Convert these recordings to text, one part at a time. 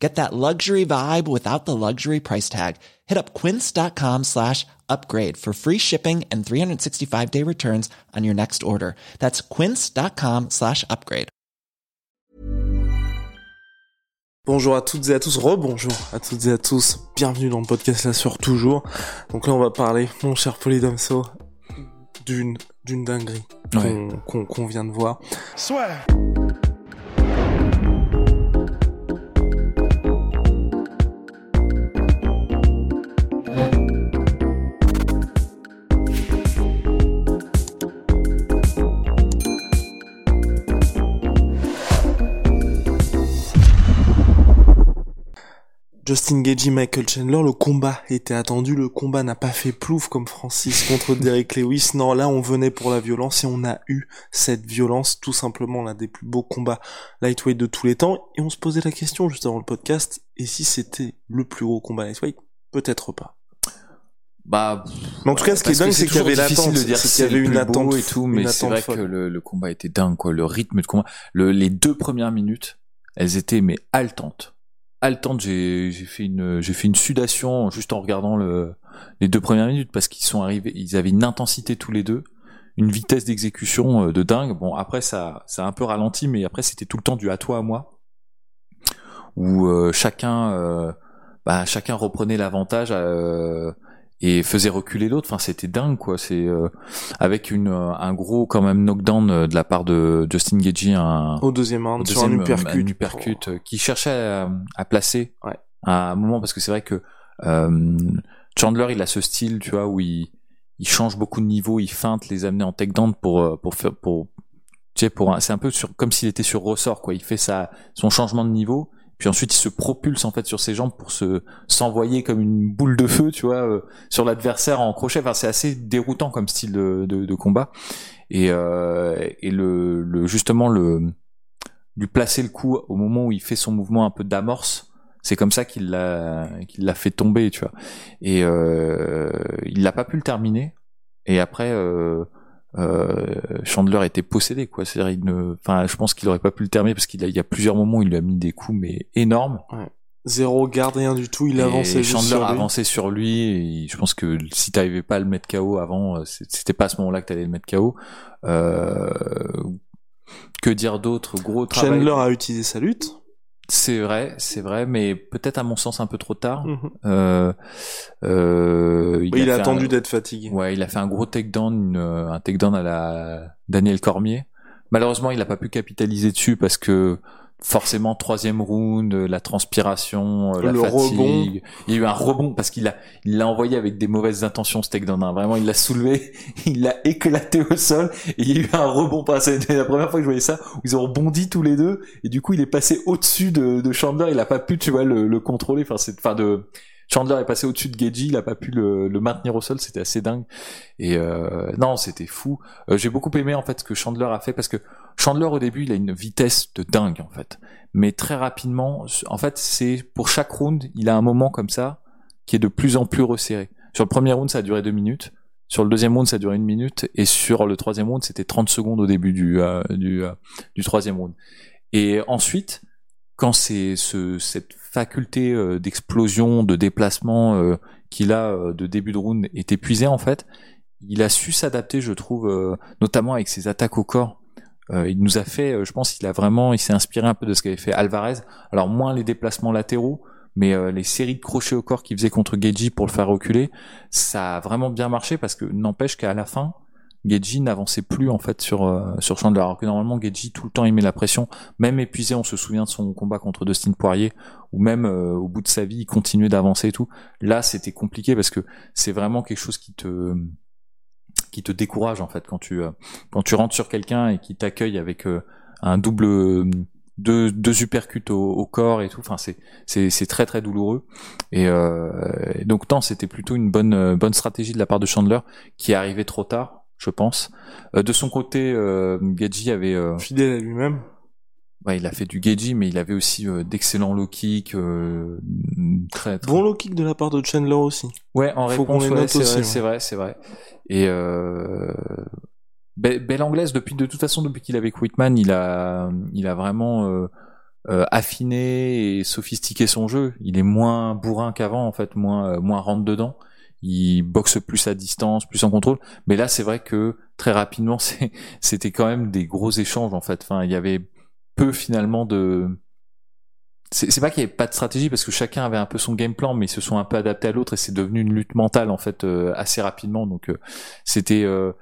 Get that luxury vibe without the luxury price tag. Hit up quince.com slash upgrade for free shipping and 365 day returns on your next order. That's quince.com slash upgrade. Bonjour à toutes et à tous, rebonjour à toutes et à tous, bienvenue dans le podcast là sur toujours. Donc là on va parler, mon cher Polydomso, d'une d'une dinguerie Ouais. qu'on qu'on- qu'on vient de voir. Soit. Justin Gagey, Michael Chandler, le combat était attendu, le combat n'a pas fait plouf comme Francis contre Derek Lewis. Non, là on venait pour la violence et on a eu cette violence, tout simplement l'un des plus beaux combats lightweight de tous les temps. Et on se posait la question juste avant le podcast, et si c'était le plus gros combat lightweight? Peut-être pas. Bah, Mais en tout cas, ce qui est dingue, c'est qu'il y avait l'attente, de dire c'est que qu'il y avait une plus beau attente et tout, une mais c'est vrai folle. que le, le combat était dingue, quoi. Le rythme de combat, le, les deux premières minutes, elles étaient mais haletantes, haletantes. J'ai fait une j'ai fait une sudation juste en regardant le les deux premières minutes parce qu'ils sont arrivés, ils avaient une intensité tous les deux, une vitesse d'exécution euh, de dingue. Bon après ça ça a un peu ralenti, mais après c'était tout le temps du à toi à moi où euh, chacun euh, bah, chacun reprenait l'avantage euh, et faisait reculer l'autre. Enfin, c'était dingue, quoi. C'est euh, avec une euh, un gros quand même knockdown euh, de la part de Justin Gagey, un, Au deuxième round, sur un uppercut. euh, qui cherchait à, à placer Ouais. à un moment parce que c'est vrai que euh, Chandler, il a ce style, tu vois, où il il change beaucoup de niveau, il feinte les amener en takedown pour pour faire pour tu sais pour c'est un peu sur comme s'il était sur ressort quoi. Il fait sa son changement de niveau. Puis ensuite, il se propulse en fait sur ses jambes pour se s'envoyer comme une boule de feu, tu vois, euh, sur l'adversaire en crochet. Enfin, c'est assez déroutant comme style de, combat. Et, euh, le, justement le lui placer le coup au moment où il fait son mouvement un peu d'amorce, c'est comme ça qu'il l'a qu'il l'a fait tomber, tu vois. Et euh, il n'a pas pu le terminer. Et après, Chandler était possédé, quoi. C'est-à-dire, il ne, enfin, je pense qu'il aurait pas pu le terminer parce qu'il a, il y a plusieurs moments où il lui a mis des coups mais énormes. Zéro garde, rien du tout, il Et avançait juste Chandler sur lui. avançait sur lui et je pense que si t'arrivais pas à le mettre KO avant, euh, c'était pas à ce moment-là que t'allais le mettre KO. Euh, que dire d'autre? Gros travail. Chandler a utilisé sa lutte. C'est vrai, c'est vrai, mais peut-être à mon sens un peu trop tard. Mhm. Euh, euh, Il, a fait attendu un- d'être fatigué. Ouais, il a fait un gros takedown, une, un takedown à la Daniel Cormier. Malheureusement, il a pas pu capitaliser dessus parce que forcément troisième round, euh, la transpiration, euh, la Le fatigue. rebond. Il y a eu un rebond parce qu'il a, il l'a envoyé avec des mauvaises intentions takedown. hein. Vraiment, il l'a soulevé, il l'a éclaté au sol et il y a eu un rebond. C'était la première fois que je voyais ça où ils ont rebondi tous les deux et du coup il est passé au-dessus de, de Chandler. Il a pas pu, tu vois, le, le contrôler. Enfin, c'est, enfin de Chandler est passé au-dessus de Gagey, il a pas pu le, le maintenir au sol, c'était assez dingue. Et euh, non, c'était fou. Euh, J'ai beaucoup aimé en fait ce que Chandler a fait parce que Chandler au début, il a une vitesse de dingue en fait. Mais très rapidement, en fait, c'est pour chaque round, il a un moment comme ça qui est de plus en plus resserré. Sur le premier round, ça a duré deux minutes. Sur le deuxième round, ça a duré une minute. Et sur le troisième round, c'était 30 secondes au début du, euh, euh, du troisième round. Et ensuite, quand c'est ce, cette faculté euh, d'explosion, de déplacement euh, qu'il a euh, de début de round est épuisée en fait, il a su s'adapter, je trouve, notamment avec ses attaques au corps. Il nous a fait, je pense, qu'il a vraiment, il s'est inspiré un peu de ce qu'avait fait Alvarez. Alors moins les déplacements latéraux, mais les séries de crochets au corps qu'il faisait contre Geji pour le faire reculer, ça a vraiment bien marché parce que n'empêche qu'à la fin, Geji n'avançait plus en fait sur euh, sur Chandler. Alors que normalement Geji tout le temps il met la pression, même épuisé, on se souvient de son combat contre Dustin Poirier, ou même euh, au bout de sa vie il continuait d'avancer et tout. Là c'était compliqué parce que c'est vraiment quelque chose qui te qui te décourage en fait quand tu euh, quand tu rentres sur quelqu'un et qui t'accueille avec un double deux, deux au, corps et tout. Enfin, c'est c'est très très douloureux. Et, donc non, c'était plutôt une bonne bonne stratégie de la part de Chandler qui est arrivé trop tard. Je pense. Euh, de son côté, euh, Geji avait euh, Fidèle à lui-même. ouais, il a fait du Geji, mais il avait aussi euh, d'excellents low kicks, euh, très, très Bon low kick de la part de Chandler aussi. Ouais, en Faut réponse, ouais, c'est vrai, ouais. c'est vrai, c'est vrai. Et euh, be- belle anglaise depuis de toute façon depuis qu'il est avec Whitman, il a il a vraiment euh, affiné et sophistiqué son jeu. Il est moins bourrin qu'avant en fait, moins moins rentre dedans. Il boxe plus à distance, plus en contrôle. Mais là, c'est vrai que très rapidement, c'était quand même des gros échanges en fait. Enfin, il y avait peu finalement de c'est pas qu'il y avait pas de stratégie parce que chacun avait un peu son game plan mais ils se sont un peu adaptés à l'autre et c'est devenu une lutte mentale en fait euh, assez rapidement donc euh, c'était euh,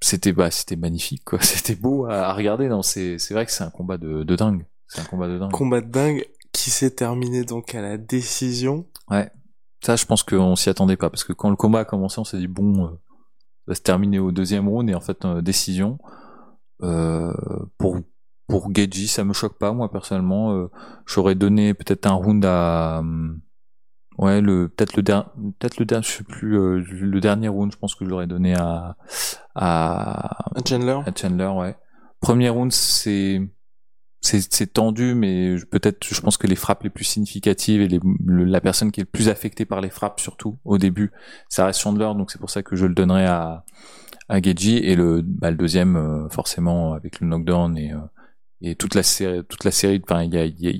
c'était bah c'était magnifique quoi c'était beau à, à regarder non c'est c'est vrai que c'est un combat de, de dingue c'est un combat de dingue Combat de dingue qui s'est terminé donc à la décision. Ça je pense qu'on s'y attendait pas parce que quand le combat a commencé on s'est dit bon euh, ça va se terminer au deuxième round et en fait euh, décision. Euh, pour pour Geji ça me choque pas moi personnellement. Euh, j'aurais donné peut-être un round à hum, ouais le peut-être le dernier peut-être le dernier je sais plus euh, le dernier round je pense que je l'aurais donné à à, À Chandler. à Chandler ouais. Premier round c'est c'est tendu mais peut-être je pense que les frappes les plus significatives et la personne qui est le plus affectée par les frappes surtout au début ça reste Chandler donc c'est pour ça que je le donnerai à à Geji. Et le bah, deuxième euh, forcément avec le knockdown et euh, et toute la série toute la série enfin il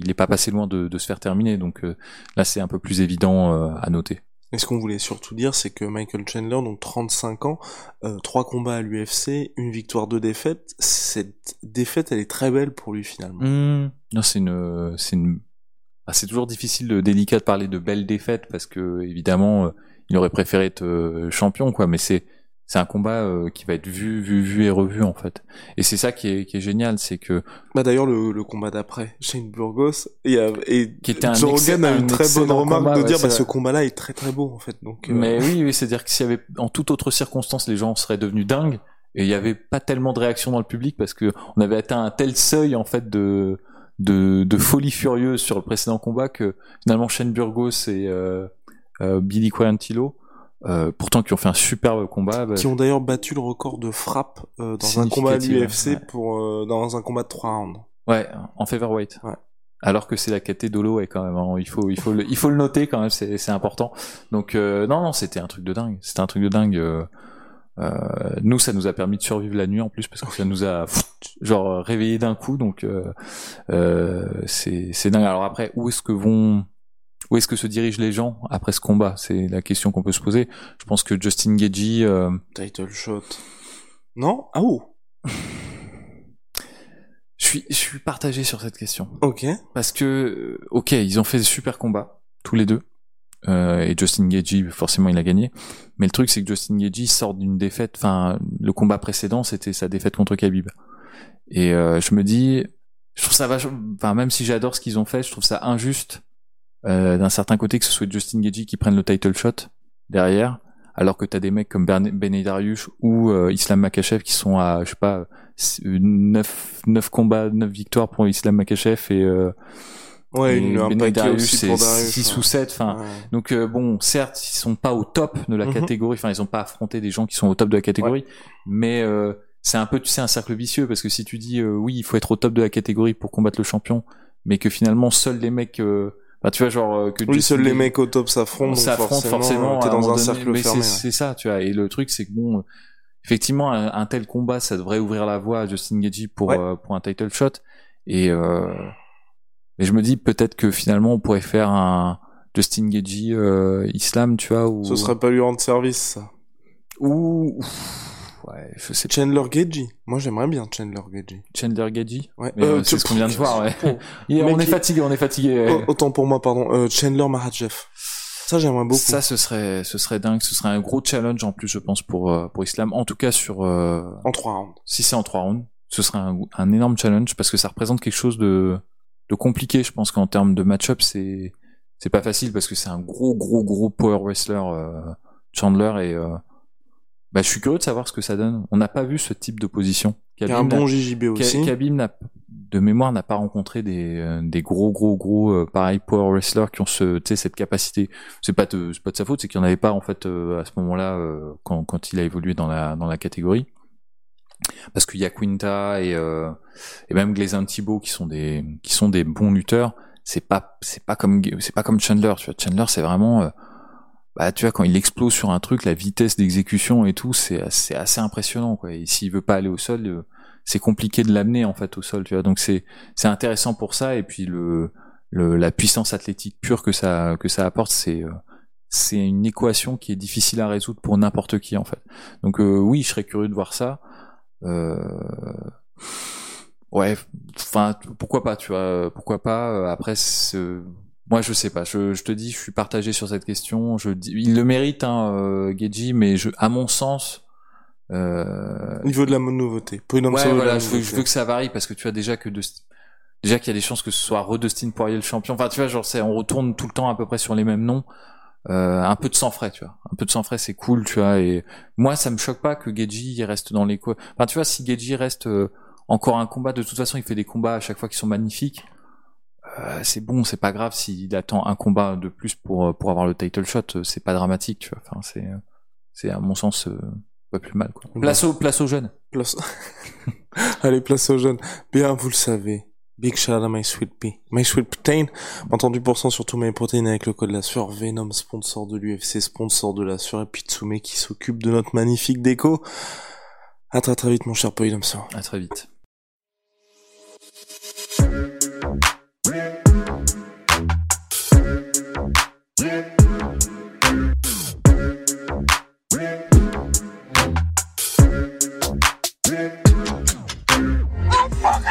y pas passé loin de, se faire terminer donc euh, là c'est un peu plus évident à noter Et ce qu'on voulait surtout dire, c'est que Michael Chandler, donc 35 ans, euh, trois combats à l'UFC, une victoire, deux défaites. Cette défaite, elle est très belle pour lui finalement. Mmh. Non, c'est une, c'est une, ah, c'est toujours difficile, de, délicat de parler de belles défaites parce que évidemment, euh, il aurait préféré être euh, champion, quoi. Mais c'est, c'est un combat euh, qui va être vu, vu, vu et revu en fait. Et c'est ça qui est, qui est génial, c'est que Bah d'ailleurs le, le combat d'après, Shane Burgos et, euh, et Qui était un Joe Rogan a un une très bonne remarque combat, de ouais, dire bah ce combat-là est très très beau en fait. Donc euh, Mais oui, oui, c'est-à-dire que s'il y avait, en toute autre circonstance, les gens seraient devenus dingues et il n'y avait pas tellement de réaction dans le public parce que on avait atteint un tel seuil en fait de de, de folie furieuse sur le précédent combat que finalement Shane Burgos et euh, Billy Quarantillo, euh, pourtant qui ont fait un superbe combat, bah, qui ont d'ailleurs battu le record de frappe euh, dans un combat à l'UFC ouais. pour euh, dans un combat de 3 rounds. ouais, en featherweight. Ouais. Alors que c'est la caté Dolo, et quand même, hein, il faut, il faut le, il faut le noter quand même, c'est, c'est important. Donc euh, non, non, c'était un truc de dingue, c'était un truc de dingue. euh, euh, nous, ça nous a permis de survivre la nuit en plus parce que ça nous a genre réveillé d'un coup. Donc euh, euh, c'est, c'est dingue. Alors après, où est-ce que vont, où est-ce que se dirigent les gens après ce combat? C'est la question qu'on peut se poser. Je pense que Justin Gagey, euh, Title shot. Non? Ah oh je suis, je suis partagé sur cette question. Ok. Parce que, euh, ok, ils ont fait des super combats, tous les deux. Euh, et Justin Gagey, forcément, il a gagné. Mais le truc, c'est que Justin Gagey sort d'une défaite. Enfin, le combat précédent, c'était sa défaite contre Khabib. Et euh, je me dis, je trouve ça vachement. Enfin, même si j'adore ce qu'ils ont fait, je trouve ça injuste d'un certain côté que ce soit Justin Gagey qui prenne le title shot derrière, alors que t'as des mecs comme Dariush ou euh, Islam Makachev qui sont à, je sais pas, 9, 9 combats, 9 victoires pour Islam Makachev et euh, Ouais, une, un Dariush, aussi c'est Darius. 6 ouais. ou 7. Enfin, Ouais. donc euh, bon, certes, ils sont pas au top de la Mhm. catégorie. Enfin, ils ont pas affronté des gens qui sont au top de la catégorie. Mais euh, c'est un peu, tu sais, un cercle vicieux parce que si tu dis euh, oui, il faut être au top de la catégorie pour combattre le champion, mais que finalement seuls les mecs, euh, enfin, tu vois, genre euh, que Oui, seuls les mecs au top s'affrontent, s'affrontent forcément, forcément. t'es dans un donné, cercle mais fermé. c'est, ça, tu vois. Et le truc, c'est que bon, effectivement, un, un tel combat, ça devrait ouvrir la voie à Justin Gagey pour Ouais. euh, pour un title shot. Et euh, mais je me dis peut-être que finalement, on pourrait faire un Justin Gagey euh, Islam, tu vois, ou Ce serait pas lui rendre service, ça. ou ouais. Chandler Gagey. Moi, j'aimerais bien Chandler Gagey. Chandler Gagey. Ouais. Mais, euh, tu- c'est ce qu'on vient de voir, ouais. Et on est fatigué, on est fatigué. oh, autant pour moi, pardon. Euh, Chandler Mahachev. Ça, j'aimerais beaucoup. Ça, ce serait, ce serait dingue. Ce serait un gros challenge en plus, je pense, pour euh, pour Islam. En tout cas, sur euh, En 3 rounds. si c'est en trois rounds, ce serait un, un énorme challenge parce que ça représente quelque chose de, de compliqué. Je pense qu'en termes de match-up, c'est c'est pas facile parce que c'est un gros, gros, gros power wrestler euh, Chandler et euh, bah, je suis curieux de savoir ce que ça donne. On n'a pas vu ce type d'opposition. Il y a un bon JJB aussi. Khabib n'a de mémoire n'a pas rencontré des, euh, des gros gros gros euh, pareil power wrestlers qui ont ce, tu sais, cette capacité. C'est pas de, pas de sa faute, c'est qu'il n'y en avait pas en fait euh, à ce moment-là euh, quand, quand il a évolué dans la dans la catégorie. Parce qu'il y a Quinta et euh, et même Glazin Thibault qui sont des qui sont des bons lutteurs. C'est pas c'est pas comme c'est pas comme Chandler. Tu vois, Chandler c'est vraiment euh, bah tu vois quand il explose sur un truc, la vitesse d'exécution et tout, c'est c'est assez impressionnant quoi. Et s'il veut pas aller au sol, euh, c'est compliqué de l'amener en fait au sol, tu vois. Donc c'est c'est intéressant pour ça et puis le, le la puissance athlétique pure que ça que ça apporte, c'est euh, c'est une équation qui est difficile à résoudre pour n'importe qui en fait. Donc euh, oui, je serais curieux de voir ça. Euh, ouais, enfin pourquoi pas, tu vois, pourquoi pas. euh, Après, moi je sais pas. Je, je te dis, je suis partagé sur cette question. Je dis, il le mérite, hein, euh, Geji, mais je, à mon sens. Euh, Au niveau de la nouveauté. Ouais, voilà, je veux, je veux que ça varie parce que tu vois déjà que déjà qu'il y a des chances que ce soit Redustin Poirier le champion. Enfin, tu vois, genre, on retourne tout le temps à peu près sur les mêmes noms. Euh, un peu de sang frais, tu vois. Un peu de sang frais, c'est cool, tu vois. Et moi, ça me choque pas que Geji reste dans les Enfin, tu vois, si Geji reste euh, encore un combat, de toute façon, il fait des combats à chaque fois qui sont magnifiques. Euh, c'est bon, c'est pas grave s'il attend un combat de plus pour euh, pour avoir le title shot, euh, c'est pas dramatique, tu vois. Enfin, c'est c'est à mon sens euh, pas plus mal, quoi. Place au place aux jeunes. Place... Allez, place aux jeunes. Bien, vous le savez. Big shout out à My Sweet Pea. My Sweet Protein. Entendu pour cent sur tous mes protéines avec le code la sueur. Venom, sponsor de l'UFC, sponsor de la sueur. Et Pitsume qui s'occupe de notre magnifique déco. À très très vite, mon cher Poïdom À très vite.